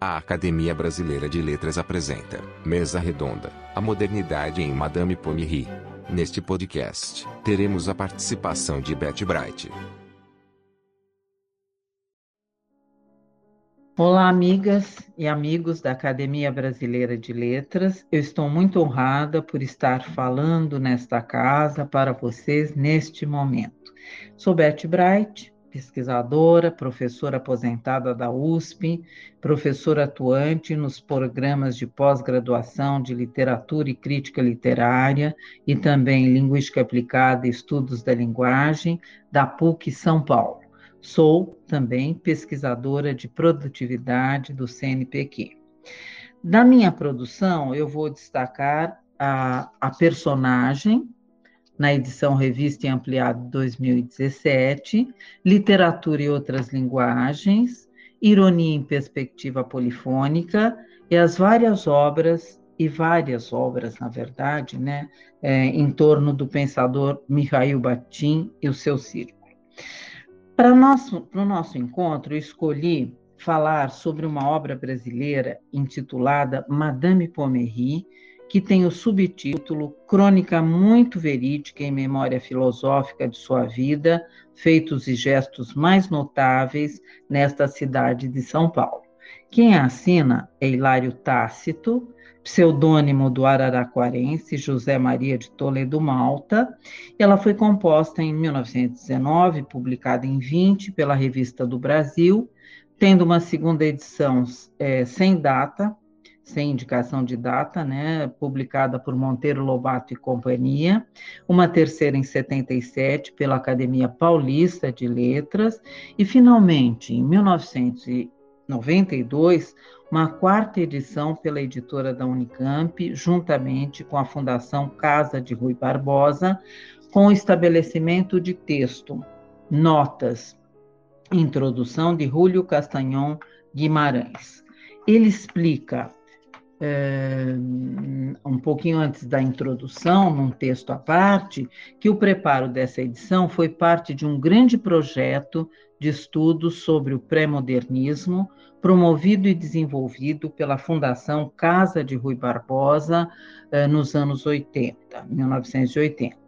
A Academia Brasileira de Letras apresenta Mesa Redonda, a modernidade em Madame Pommery. Neste podcast, teremos a participação de Beth Bright. Olá, amigas e amigos da Academia Brasileira de Letras. Eu estou muito honrada por estar falando nesta casa para vocês neste momento. Sou Beth Bright, pesquisadora, professora aposentada da USP, professora atuante nos programas de pós-graduação de literatura e crítica literária e também linguística aplicada e estudos da linguagem da PUC São Paulo. Sou também pesquisadora de produtividade do CNPq. Da minha produção, eu vou destacar a, a personagem na edição Revista e Ampliado 2017, Literatura e Outras Linguagens, Ironia em Perspectiva Polifônica e as várias obras, e várias obras, na verdade, né, é, em torno do pensador Mikhail Bakhtin e o seu círculo. Para o nosso, nosso encontro, eu escolhi falar sobre uma obra brasileira intitulada Madame Pommery, que tem o subtítulo Crônica muito verídica em memória filosófica de sua vida, feitos e gestos mais notáveis nesta cidade de São Paulo. Quem a assina é Hilário Tácito, pseudônimo do araraquarense José Maria de Toledo Malta. Ela foi composta em 1919, publicada em 20 pela Revista do Brasil, tendo uma segunda edição é, sem data, sem indicação de data, né, publicada por Monteiro Lobato e companhia, uma terceira em 77 pela Academia Paulista de Letras e finalmente em 1992 uma quarta edição pela editora da Unicamp, juntamente com a Fundação Casa de Rui Barbosa, com estabelecimento de texto, notas, introdução de Júlio Castanhon Guimarães. Ele explica é, um pouquinho antes da introdução, num texto à parte, que o preparo dessa edição foi parte de um grande projeto de estudos sobre o pré-modernismo, promovido e desenvolvido pela Fundação Casa de Rui Barbosa é, nos anos 80, 1980.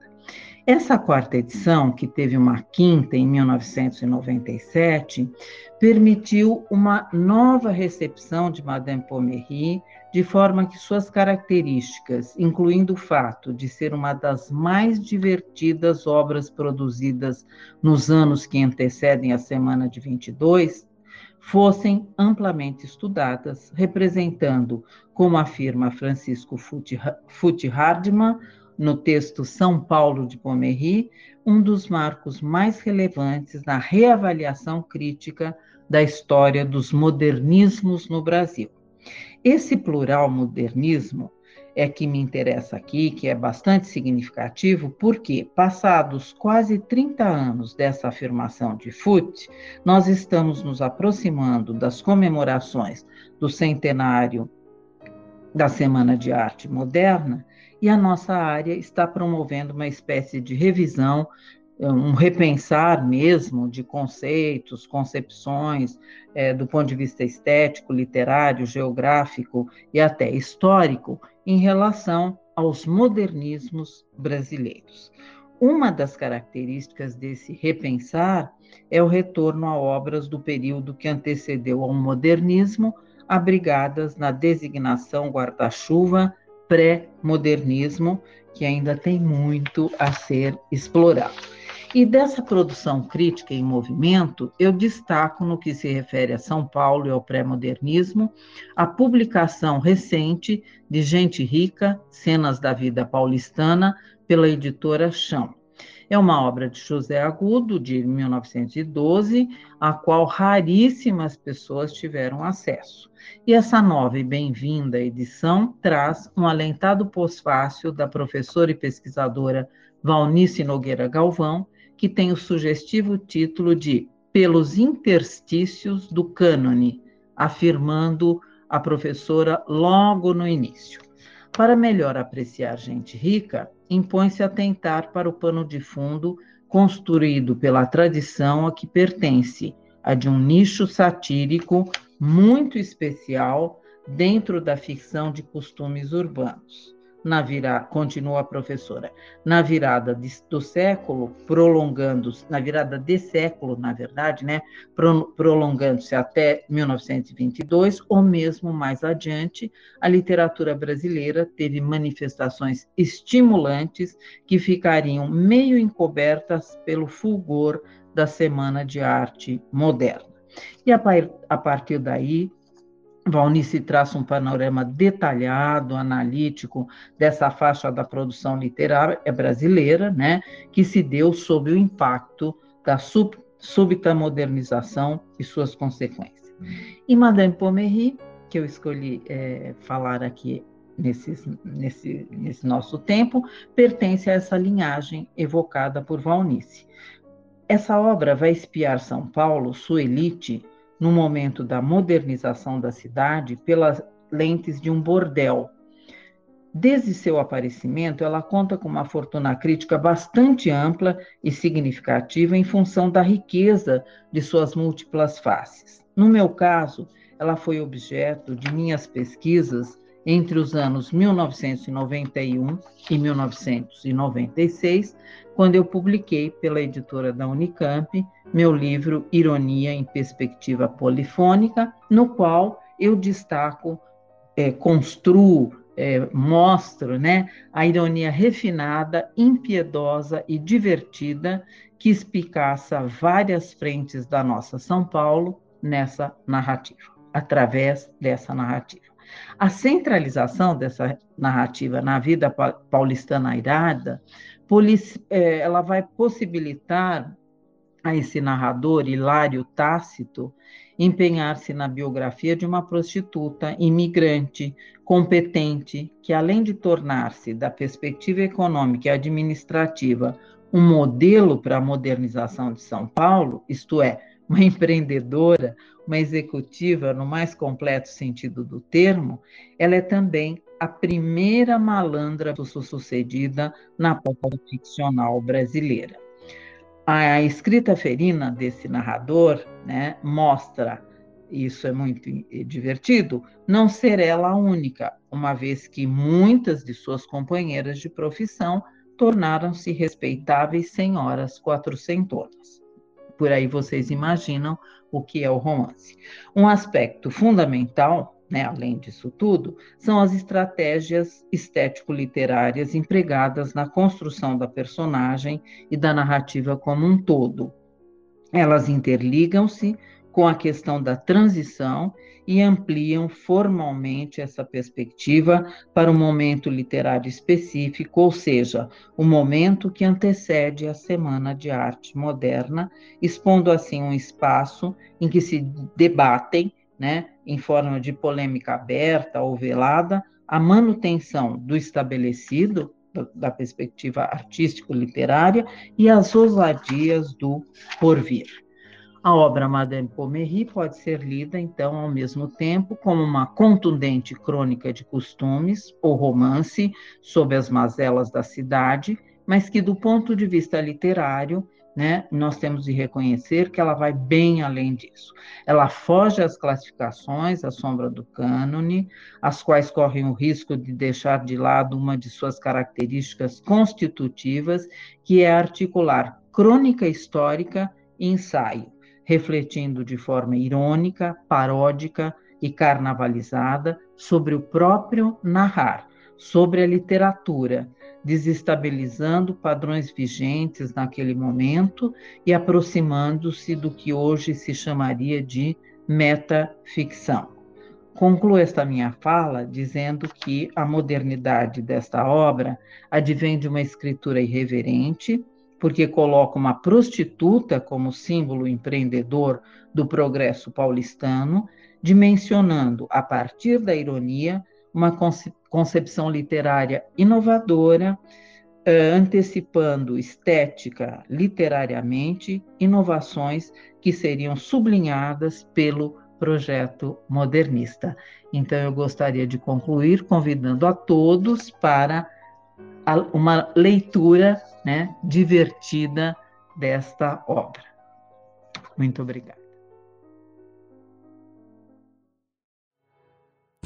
Essa quarta edição, que teve uma quinta em 1997, permitiu uma nova recepção de Madame Pommery, de forma que suas características, incluindo o fato de ser uma das mais divertidas obras produzidas nos anos que antecedem a Semana de 22, fossem amplamente estudadas, representando, como afirma Francisco Futi Hardman, no texto São Paulo de Pommery, um dos marcos mais relevantes na reavaliação crítica da história dos modernismos no Brasil. Esse plural modernismo é que me interessa aqui, que é bastante significativo, porque, passados quase 30 anos dessa afirmação de Foote, nós estamos nos aproximando das comemorações do centenário da Semana de Arte Moderna e a nossa área está promovendo uma espécie de revisão, um repensar mesmo de conceitos, concepções, é, do ponto de vista estético, literário, geográfico e até histórico, em relação aos modernismos brasileiros. Uma das características desse repensar é o retorno a obras do período que antecedeu ao modernismo, abrigadas na designação guarda-chuva pré-modernismo, que ainda tem muito a ser explorado. E dessa produção crítica em movimento, eu destaco no que se refere a São Paulo e ao pré-modernismo, a publicação recente de Gente Rica, Cenas da Vida Paulistana, pela editora Chão. É uma obra de José Agudo, de 1912, a qual raríssimas pessoas tiveram acesso. E essa nova e bem-vinda edição traz um alentado pós-fácil da professora e pesquisadora Valnice Nogueira Galvão, que tem o sugestivo título de Pelos Interstícios do Cânone, afirmando a professora logo no início. Para melhor apreciar gente rica, impõe-se atentar para o pano de fundo construído pela tradição a que pertence, a de um nicho satírico muito especial dentro da ficção de costumes urbanos na virada, continua a professora, na virada de, do século, prolongando-se, na virada de século, na verdade, né, pro, prolongando-se até 1922, ou mesmo mais adiante, a literatura brasileira teve manifestações estimulantes que ficariam meio encobertas pelo fulgor da Semana de Arte Moderna. E a, a partir daí, Valnice traça um panorama detalhado, analítico dessa faixa da produção literária brasileira, né, que se deu sob o impacto da sub, súbita modernização e suas consequências. E Madame Pommery, que eu escolhi é, falar aqui nesse, nesse, nesse nosso tempo, pertence a essa linhagem evocada por Valnice. Essa obra vai espiar São Paulo, sua elite, no momento da modernização da cidade pelas lentes de um bordel. Desde seu aparecimento, ela conta com uma fortuna crítica bastante ampla e significativa em função da riqueza de suas múltiplas faces. No meu caso, ela foi objeto de minhas pesquisas entre os anos 1991 e 1996, quando eu publiquei pela editora da Unicamp meu livro Ironia em Perspectiva Polifônica, no qual eu destaco, é, construo, é, mostro né, a ironia refinada, impiedosa e divertida que espicaça várias frentes da nossa São Paulo nessa narrativa, através dessa narrativa. A centralização dessa narrativa na vida paulistana airada, é, ela vai possibilitar a esse narrador, Hilário Tácito, empenhar-se na biografia de uma prostituta imigrante, competente, que além de tornar-se, da perspectiva econômica e administrativa, um modelo para a modernização de São Paulo, isto é, uma empreendedora, uma executiva no mais completo sentido do termo, ela é também a primeira malandra sucedida na pauta ficcional brasileira. A escrita ferina desse narrador né, mostra, isso é muito divertido, não ser ela a única, uma vez que muitas de suas companheiras de profissão tornaram-se respeitáveis senhoras quatrocentonas. Por aí vocês imaginam o que é o romance. Um aspecto fundamental, né, além disso tudo, são as estratégias estético-literárias empregadas na construção da personagem e da narrativa como um todo. Elas interligam-se com a questão da transição e ampliam formalmente essa perspectiva para um momento literário específico, ou seja, o momento que antecede a Semana de Arte Moderna, expondo assim um espaço em que se debatem, né, em forma de polêmica aberta ou velada, a manutenção do estabelecido da perspectiva artístico-literária e as ousadias do porvir. A obra Madame Pommery pode ser lida, então, ao mesmo tempo, como uma contundente crônica de costumes ou romance sobre as mazelas da cidade, mas que, do ponto de vista literário, né, nós temos de reconhecer que ela vai bem além disso. Ela foge às classificações, à sombra do cânone, as quais correm o risco de deixar de lado uma de suas características constitutivas, que é articular crônica histórica e ensaio refletindo de forma irônica, paródica e carnavalizada sobre o próprio narrar, sobre a literatura, desestabilizando padrões vigentes naquele momento e aproximando-se do que hoje se chamaria de metaficção. Concluo esta minha fala dizendo que a modernidade desta obra advém de uma escritura irreverente, porque coloca uma prostituta como símbolo empreendedor do progresso paulistano, dimensionando, a partir da ironia, uma concepção literária inovadora, eh, antecipando estética literariamente, inovações que seriam sublinhadas pelo projeto modernista. Então, eu gostaria de concluir convidando a todos para uma leitura né, divertida desta obra. Muito obrigada.